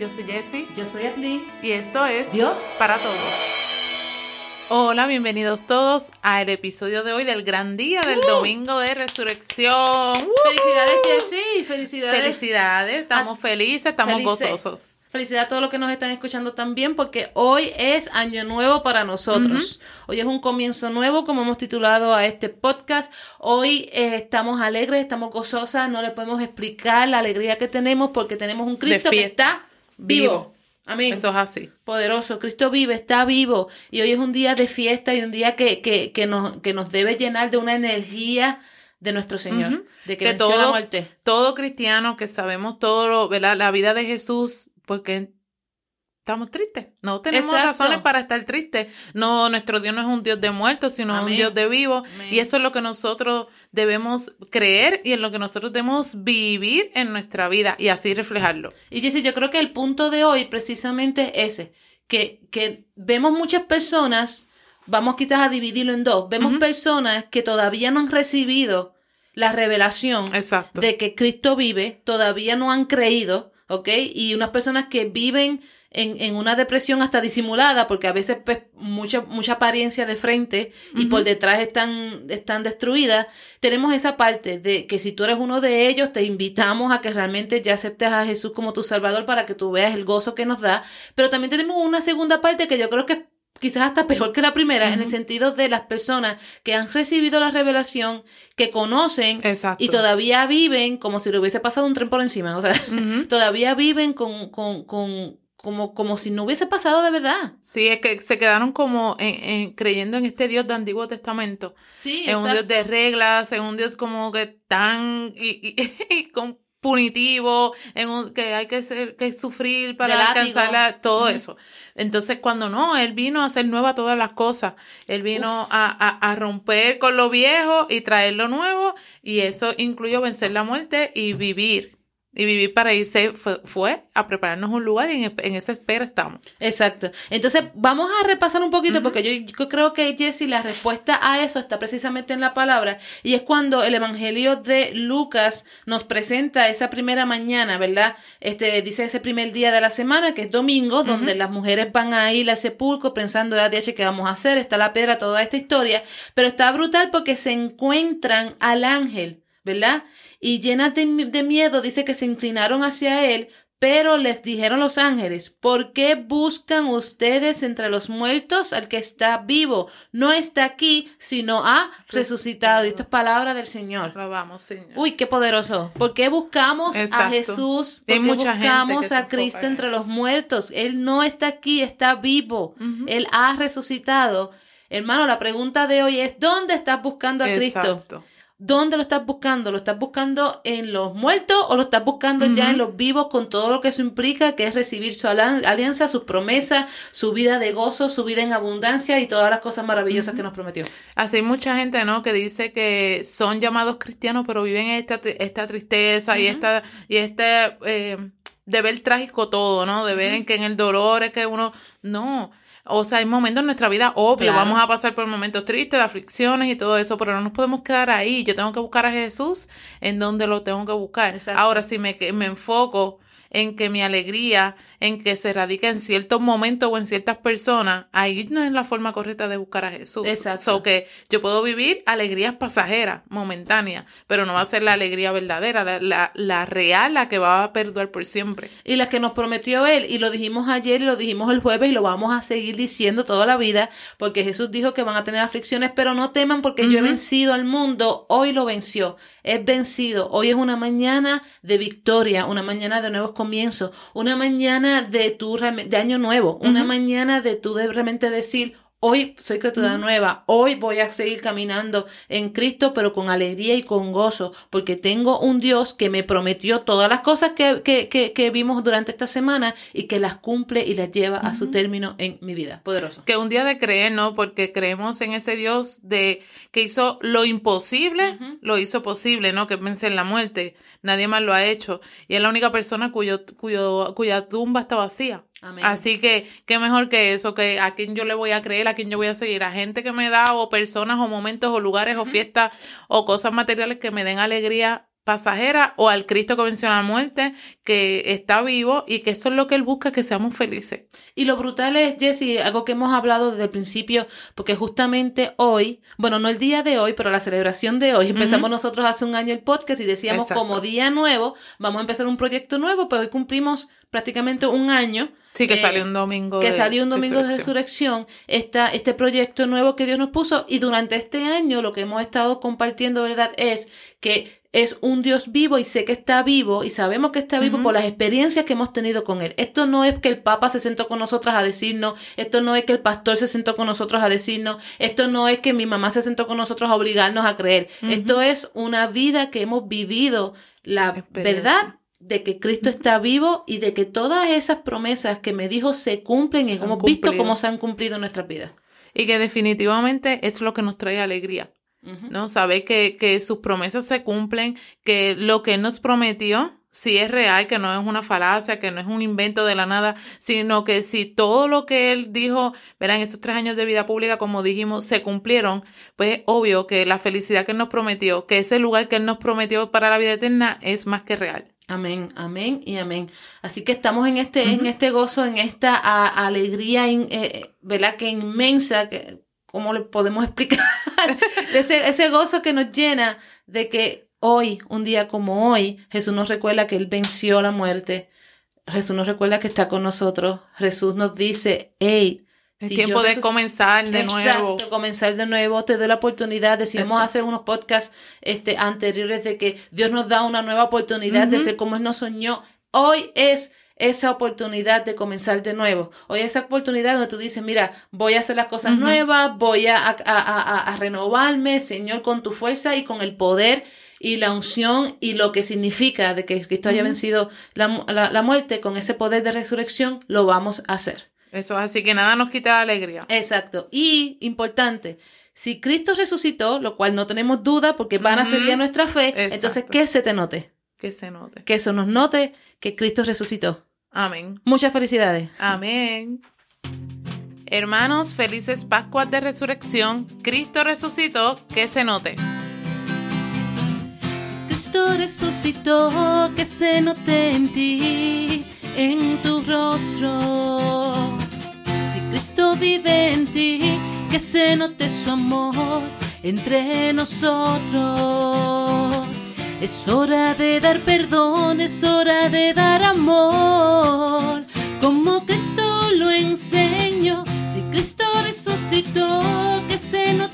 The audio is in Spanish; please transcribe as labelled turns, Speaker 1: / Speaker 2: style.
Speaker 1: Yo soy Jessie.
Speaker 2: Yo soy Atlin.
Speaker 1: Y esto es
Speaker 2: Dios
Speaker 1: para todos. Hola, bienvenidos todos al episodio de hoy del gran día del domingo de resurrección.
Speaker 2: Felicidades, Jessie. Felicidades.
Speaker 1: Felicidades. Estamos felices, estamos
Speaker 2: Felices.
Speaker 1: gozosos.
Speaker 2: Felicidades a todos los que nos están escuchando también, porque hoy es año nuevo para nosotros. Hoy es un comienzo nuevo, como hemos titulado a este podcast. Hoy eh, estamos alegres, estamos gozosas, no le podemos explicar la alegría que tenemos porque tenemos un Cristo que está vivo.
Speaker 1: Vivo.
Speaker 2: Amén.
Speaker 1: Eso es así.
Speaker 2: Poderoso, Cristo vive, está vivo. Y hoy es un día de fiesta y un día que, que, que, nos, que nos debe llenar de una energía de nuestro Señor, de que,
Speaker 1: Que
Speaker 2: venció la
Speaker 1: todo-
Speaker 2: muerte.
Speaker 1: Todo cristiano que sabemos todo, lo- ¿verdad? La vida de Jesús, porque estamos tristes. No tenemos
Speaker 2: Exacto.
Speaker 1: razones para estar tristes. No, nuestro Dios no es un Dios de muertos, sino un
Speaker 2: Amén.
Speaker 1: Dios de vivos. Y eso es lo que nosotros debemos creer y en lo que nosotros debemos vivir en nuestra vida y así reflejarlo.
Speaker 2: Y Jessy, yo creo que el punto de hoy precisamente es ese, que, que vemos muchas personas, vamos quizás a dividirlo en dos, vemos personas que todavía no han recibido la revelación
Speaker 1: Exacto.
Speaker 2: de que Cristo vive, todavía no han creído, ¿ok? Y unas personas que viven en, en una depresión hasta disimulada, porque a veces pues, mucha, mucha apariencia de frente y por detrás están, están destruidas. Tenemos esa parte de que si tú eres uno de ellos, te invitamos a que realmente ya aceptes a Jesús como tu Salvador para que tú veas el gozo que nos da. Pero también tenemos una segunda parte que yo creo que es quizás hasta peor que la primera, en el sentido de las personas que han recibido la revelación, que conocen
Speaker 1: Exacto.
Speaker 2: y todavía viven como si le hubiese pasado un tren por encima. O sea, todavía viven con, con, con, como, como si no hubiese pasado de verdad.
Speaker 1: Sí, es que se quedaron como en- en- creyendo en este Dios de Antiguo Testamento.
Speaker 2: Sí,
Speaker 1: en un Dios de reglas, en un Dios como que tan y, y- y con punitivo, en un que hay que ser, que sufrir para
Speaker 2: De látigo.
Speaker 1: alcanzar la- todo eso. Entonces, cuando no, él vino a hacer nueva todas las cosas. Él vino a, a, a romper con lo viejo y traer lo nuevo, y eso incluyó vencer la muerte y vivir. Y vivir para irse fue, fue a prepararnos un lugar y en, en esa espera estamos.
Speaker 2: Exacto. Entonces, vamos a repasar un poquito, porque yo, yo creo que, Jesse, la respuesta a eso está precisamente en la palabra, y es cuando el Evangelio de Lucas nos presenta esa primera mañana, ¿verdad? Este, dice ese primer día de la semana, que es domingo, donde las mujeres van a ir al sepulcro pensando, ah, DH, ¿qué vamos a hacer? Está la piedra, toda esta historia, pero está brutal porque se encuentran al ángel, ¿verdad? Y llenas de, de miedo, dice que se inclinaron hacia él, pero les dijeron los ángeles, ¿por qué buscan ustedes entre los muertos al que está vivo? No está aquí, sino ha resucitado. Y esto es palabra del Señor.
Speaker 1: Alabamos, Señor.
Speaker 2: Uy, qué poderoso. ¿Por qué buscamos a. Jesús? ¿Por qué buscamos a Cristo
Speaker 1: en
Speaker 2: entre los muertos? Él no está aquí, está vivo. Él ha resucitado. Hermano, la pregunta de hoy es, ¿dónde estás buscando a Cristo? ¿Dónde lo estás buscando? ¿Lo estás buscando en los muertos o lo estás buscando ya en los vivos con todo lo que eso implica, que es recibir su alianza, sus promesas, su vida de gozo, su vida en abundancia y todas las cosas maravillosas que nos prometió?
Speaker 1: Así hay mucha gente, ¿no? Que dice que son llamados cristianos, pero viven esta, esta tristeza y esta, y este eh, de ver trágico todo, ¿no? De ver en que en el dolor es que uno, no. O sea, hay momentos en nuestra vida, obvio,
Speaker 2: Claro.
Speaker 1: vamos a pasar por momentos tristes, de aflicciones y todo eso, pero no nos podemos quedar ahí. Yo tengo que buscar a Jesús en donde lo tengo que buscar.
Speaker 2: Exacto.
Speaker 1: Ahora, si me, me enfoco en que mi alegría, en que se radica en ciertos momentos o en ciertas personas, ahí no es la forma correcta de buscar a Jesús.
Speaker 2: Exacto.
Speaker 1: So que yo puedo vivir alegrías pasajeras, momentáneas, pero no va a ser la alegría verdadera, la, la, la real, la que va a perdurar por siempre.
Speaker 2: Y las que nos prometió Él, y lo dijimos ayer y lo dijimos el jueves y lo vamos a seguir diciendo toda la vida, porque Jesús dijo que van a tener aflicciones, pero no teman porque yo he vencido al mundo, hoy lo venció, es vencido, hoy es una mañana de victoria, una mañana de nuevos comienzos, una mañana de tu de año nuevo, una mañana de tú de realmente decir, Hoy soy criatura nueva, hoy voy a seguir caminando en Cristo, pero con alegría y con gozo, porque tengo un Dios que me prometió todas las cosas que, que, que, que vimos durante esta semana y que las cumple y las lleva a su término en mi vida. Poderoso.
Speaker 1: Que un día de creer, ¿no? Porque creemos en ese Dios de que hizo lo imposible, lo hizo posible, ¿no? Que vence en la muerte. Nadie más lo ha hecho. Y es la única persona cuyo, cuyo, cuya tumba está vacía.
Speaker 2: Amén.
Speaker 1: Así que, qué mejor que eso, que a quién yo le voy a creer, a quién yo voy a seguir, a gente que me da o personas o momentos o lugares o fiestas o cosas materiales que me den alegría pasajera o al Cristo que venció la muerte, que está vivo y que eso es lo que Él busca, que seamos felices.
Speaker 2: Y lo brutal es, Jesse, algo que hemos hablado desde el principio, porque justamente hoy, bueno, no el día de hoy, pero la celebración de hoy, empezamos nosotros hace un año el podcast y decíamos como día nuevo, vamos a empezar un proyecto nuevo, pero hoy cumplimos prácticamente un año.
Speaker 1: Sí, que salió un domingo.
Speaker 2: Que salió un domingo de resurrección, esta, este proyecto nuevo que Dios nos puso y durante este año lo que hemos estado compartiendo, ¿verdad? Es que es un Dios vivo y sé que está vivo y sabemos que está vivo por las experiencias que hemos tenido con Él. Esto no es que el Papa se sentó con nosotros a decirnos, esto no es que el pastor se sentó con nosotros a decirnos, esto no es que mi mamá se sentó con nosotros a obligarnos a creer. Esto es una vida que hemos vivido, la verdad de que Cristo está vivo y de que todas esas promesas que me dijo se cumplen y hemos visto cómo se han cumplido en nuestras vidas.
Speaker 1: Y que definitivamente es lo que nos trae alegría. ¿No? Saber que, que sus promesas se cumplen, que lo que Él nos prometió, si es real, que no es una falacia, que no es un invento de la nada, sino que si todo lo que Él dijo, verán, esos tres años de vida pública, como dijimos, se cumplieron, pues es obvio que la felicidad que Él nos prometió, que ese lugar que Él nos prometió para la vida eterna es más que real.
Speaker 2: Amén, amén y amén. Así que estamos en este, en este gozo, en esta alegría, eh, ¿verdad? Que inmensa, que ¿cómo le podemos explicar? ese, ese gozo que nos llena de que hoy, un día como hoy, Jesús nos recuerda que Él venció la muerte. Jesús nos recuerda que está con nosotros. Jesús nos dice, hey,
Speaker 1: es tiempo de comenzar de nuevo. Exacto,
Speaker 2: comenzar de nuevo. Te doy la oportunidad. Decíamos hacer unos podcasts este, anteriores de que Dios nos da una nueva oportunidad de ser como Él nos soñó. Hoy es esa oportunidad de comenzar de nuevo. Hoy esa oportunidad donde tú dices, mira, voy a hacer las cosas nuevas, voy a, a, renovarme, Señor, con tu fuerza y con el poder y la unción y lo que significa de que Cristo haya vencido la, la, muerte, con ese poder de resurrección, lo vamos a hacer.
Speaker 1: Eso es así que nada nos quita la alegría.
Speaker 2: Exacto. Y importante, si Cristo resucitó, lo cual no tenemos duda porque van a ser nuestra fe, entonces que se te note.
Speaker 1: Que se note.
Speaker 2: Que eso nos note que Cristo resucitó.
Speaker 1: Amén.
Speaker 2: Muchas felicidades.
Speaker 1: Amén. Hermanos, felices Pascuas de Resurrección. Cristo resucitó, que se note.
Speaker 2: Cristo resucitó, que se note en ti, en tu rostro. Si Cristo vive en ti, que se note su amor entre nosotros. Es hora de dar perdón, es hora de dar amor. Como Cristo lo enseño, si Cristo resucitó, que se note